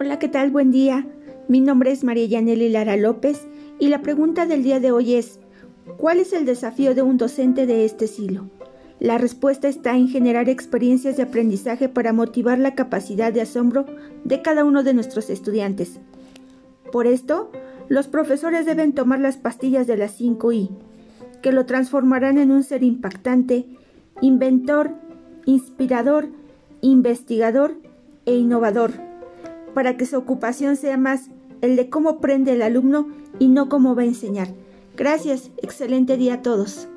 Hola, ¿qué tal? Buen día. Mi nombre es María Yaneli Lara López y la pregunta del día de hoy es, ¿cuál es el desafío de un docente de este siglo? La respuesta está en generar experiencias de aprendizaje para motivar la capacidad de asombro de cada uno de nuestros estudiantes. Por esto, los profesores deben tomar las pastillas de las 5I, que lo transformarán en un ser impactante, inventor, inspirador, investigador e innovador para que su ocupación sea más el de cómo prende el alumno y no cómo va a enseñar. Gracias, excelente día a todos.